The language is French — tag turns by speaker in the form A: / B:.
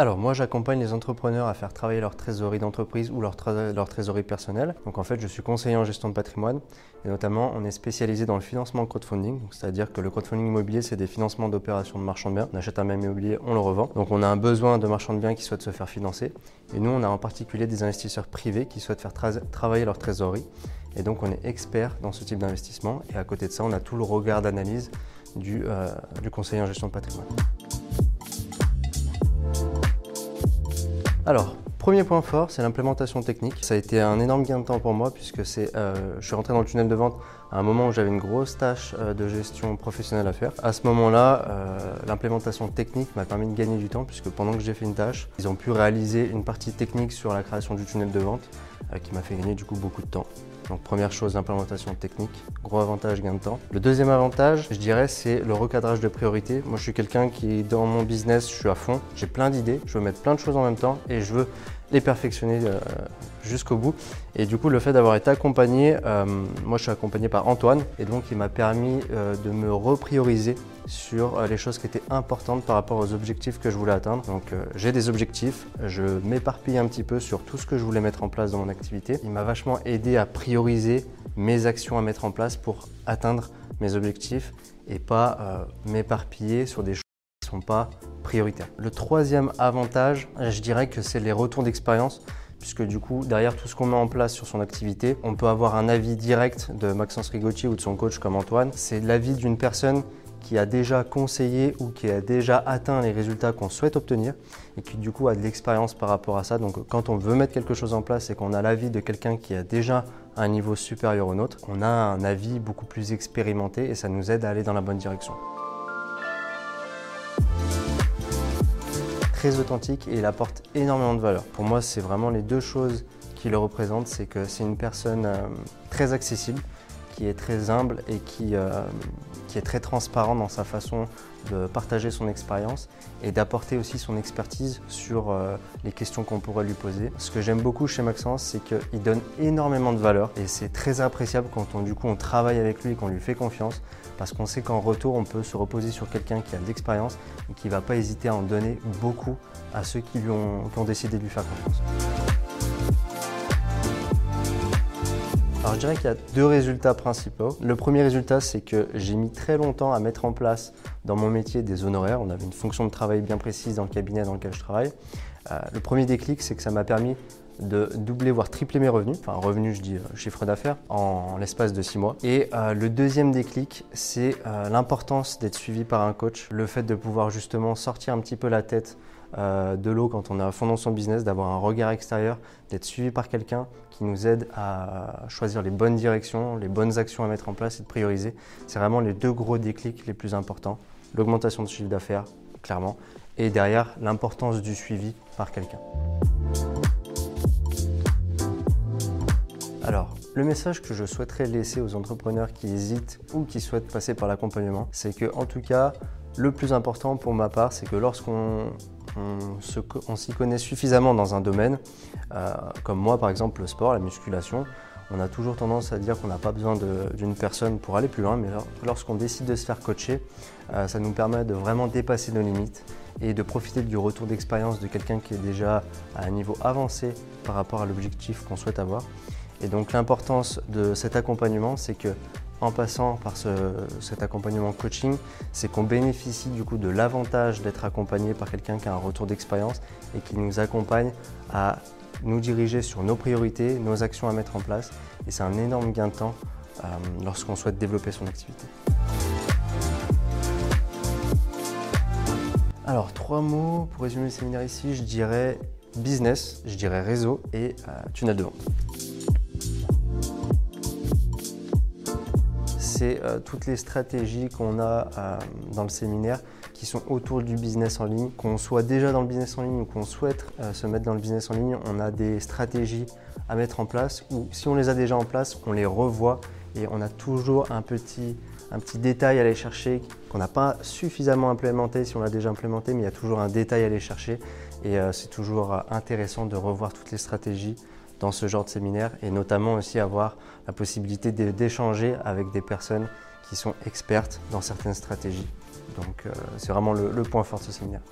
A: Alors moi j'accompagne les entrepreneurs à faire travailler leur trésorerie d'entreprise ou leur, trésorerie personnelle. Donc en fait je suis conseiller en gestion de patrimoine et notamment on est spécialisé dans le financement crowdfunding. C'est-à-dire que le crowdfunding immobilier c'est des financements d'opérations de marchands de biens. On achète un même immobilier, on le revend. Donc on a un besoin de marchands de biens qui souhaitent se faire financer. Et nous on a en particulier des investisseurs privés qui souhaitent faire travailler leur trésorerie. Et donc on est expert dans ce type d'investissement. Et à côté de ça on a tout le regard d'analyse du, euh, du conseiller en gestion de patrimoine. Alors, premier point fort, c'est l'implémentation technique. Ça a été un énorme gain de temps pour moi puisque euh, je suis rentré dans le tunnel de vente à un moment où j'avais une grosse tâche euh, de gestion professionnelle à faire. À ce moment-là, euh, l'implémentation technique m'a permis de gagner du temps puisque pendant que j'ai fait une tâche, ils ont pu réaliser une partie technique sur la création du tunnel de vente qui m'a fait gagner du coup beaucoup de temps. Donc première chose, l'implémentation technique, gros avantage, gain de temps. Le deuxième avantage, je dirais, c'est le recadrage de priorités. Moi, je suis quelqu'un qui, dans mon business, je suis à fond, j'ai plein d'idées, je veux mettre plein de choses en même temps et je veux les perfectionner euh, jusqu'au bout. Et du coup, le fait d'avoir été accompagné, euh, moi je suis accompagné par Antoine, et donc il m'a permis euh, de me reprioriser sur les choses qui étaient importantes par rapport aux objectifs que je voulais atteindre. Donc j'ai des objectifs, je m'éparpille un petit peu sur tout ce que je voulais mettre en place dans mon activité. Il m'a vachement aidé à prioriser mes actions à mettre en place pour atteindre mes objectifs et pas m'éparpiller sur des choses qui ne sont pas Le troisième avantage, je dirais que c'est les retours d'expérience puisque du coup, derrière tout ce qu'on met en place sur son activité, on peut avoir un avis direct de Maxence Rigotti ou de son coach comme Antoine. C'est l'avis d'une personne qui a déjà conseillé ou qui a déjà atteint les résultats qu'on souhaite obtenir et qui du coup a de l'expérience par rapport à ça. Donc quand on veut mettre quelque chose en place et qu'on a l'avis de quelqu'un qui a déjà un niveau supérieur au nôtre, on a un avis beaucoup plus expérimenté et ça nous aide à aller dans la bonne direction. Très authentique et il apporte énormément de valeur. Pour moi, c'est vraiment les deux choses qui le représentent. C'est que c'est une personne euh, très accessible, qui est très humble et qui, euh, qui est très transparent dans sa façon de partager son expérience et d'apporter aussi son expertise sur euh, les questions qu'on pourrait lui poser. Ce que j'aime beaucoup chez Maxence, c'est qu'il donne énormément de valeur et c'est très appréciable quand on, du coup, on travaille avec lui et qu'on lui fait confiance parce qu'on sait qu'en retour, on peut se reposer sur quelqu'un qui a de l'expérience et qui ne va pas hésiter à en donner beaucoup à ceux qui ont décidé de lui faire confiance. Alors je dirais qu'il y a deux résultats principaux. Le premier résultat, c'est que j'ai mis très longtemps à mettre en place dans mon métier des honoraires. On avait une fonction de travail bien précise dans le cabinet dans lequel je travaille. Euh, le premier déclic, c'est que ça m'a permis de doubler, voire tripler mes revenus, enfin revenus, je dis euh, chiffre d'affaires, en, l'espace de six mois. Et euh, le deuxième déclic, c'est l'importance d'être suivi par un coach, le fait de pouvoir justement sortir un petit peu la tête euh, de l'eau quand on est à fond dans son business, d'avoir un regard extérieur, d'être suivi par quelqu'un qui nous aide à choisir les bonnes directions, les bonnes actions à mettre en place et de prioriser. C'est vraiment les deux gros déclics les plus importants. L'augmentation de chiffre d'affaires, clairement, et derrière l'importance du suivi par quelqu'un. Alors, le message que je souhaiterais laisser aux entrepreneurs qui hésitent ou qui souhaitent passer par l'accompagnement, c'est que en tout cas, le plus important pour ma part, c'est que lorsqu'on on, s'y connaît suffisamment dans un domaine, euh, comme moi par exemple le sport, la musculation, on a toujours tendance à dire qu'on n'a pas besoin d'une personne pour aller plus loin, mais lorsqu'on décide de se faire coacher, euh, ça nous permet de vraiment dépasser nos limites et de profiter du retour d'expérience de quelqu'un qui est déjà à un niveau avancé par rapport à l'objectif qu'on souhaite avoir. Et donc l'importance de cet accompagnement, c'est que en passant par cet accompagnement coaching, c'est qu'on bénéficie du coup de l'avantage d'être accompagné par quelqu'un qui a un retour d'expérience et qui nous accompagne à nous diriger sur nos priorités, nos actions à mettre en place. Et c'est un énorme gain de temps euh, lorsqu'on souhaite développer son activité. Alors, trois mots pour résumer le séminaire ici, je dirais business, je dirais réseau et euh, tunnel de vente. C'est euh, toutes les stratégies qu'on a euh, dans le séminaire qui sont autour du business en ligne. Qu'on soit déjà dans le business en ligne ou qu'on souhaite euh, se mettre dans le business en ligne, on a des stratégies à mettre en place ou si on les a déjà en place, on les revoit et on a toujours un petit, un petit détail à aller chercher qu'on n'a pas suffisamment implémenté si on l'a déjà implémenté, mais il y a toujours un détail à aller chercher et c'est toujours intéressant de revoir toutes les stratégies dans ce genre de séminaire et notamment aussi avoir la possibilité d'échanger avec des personnes qui sont expertes dans certaines stratégies. Donc euh, c'est vraiment le point fort de ce séminaire.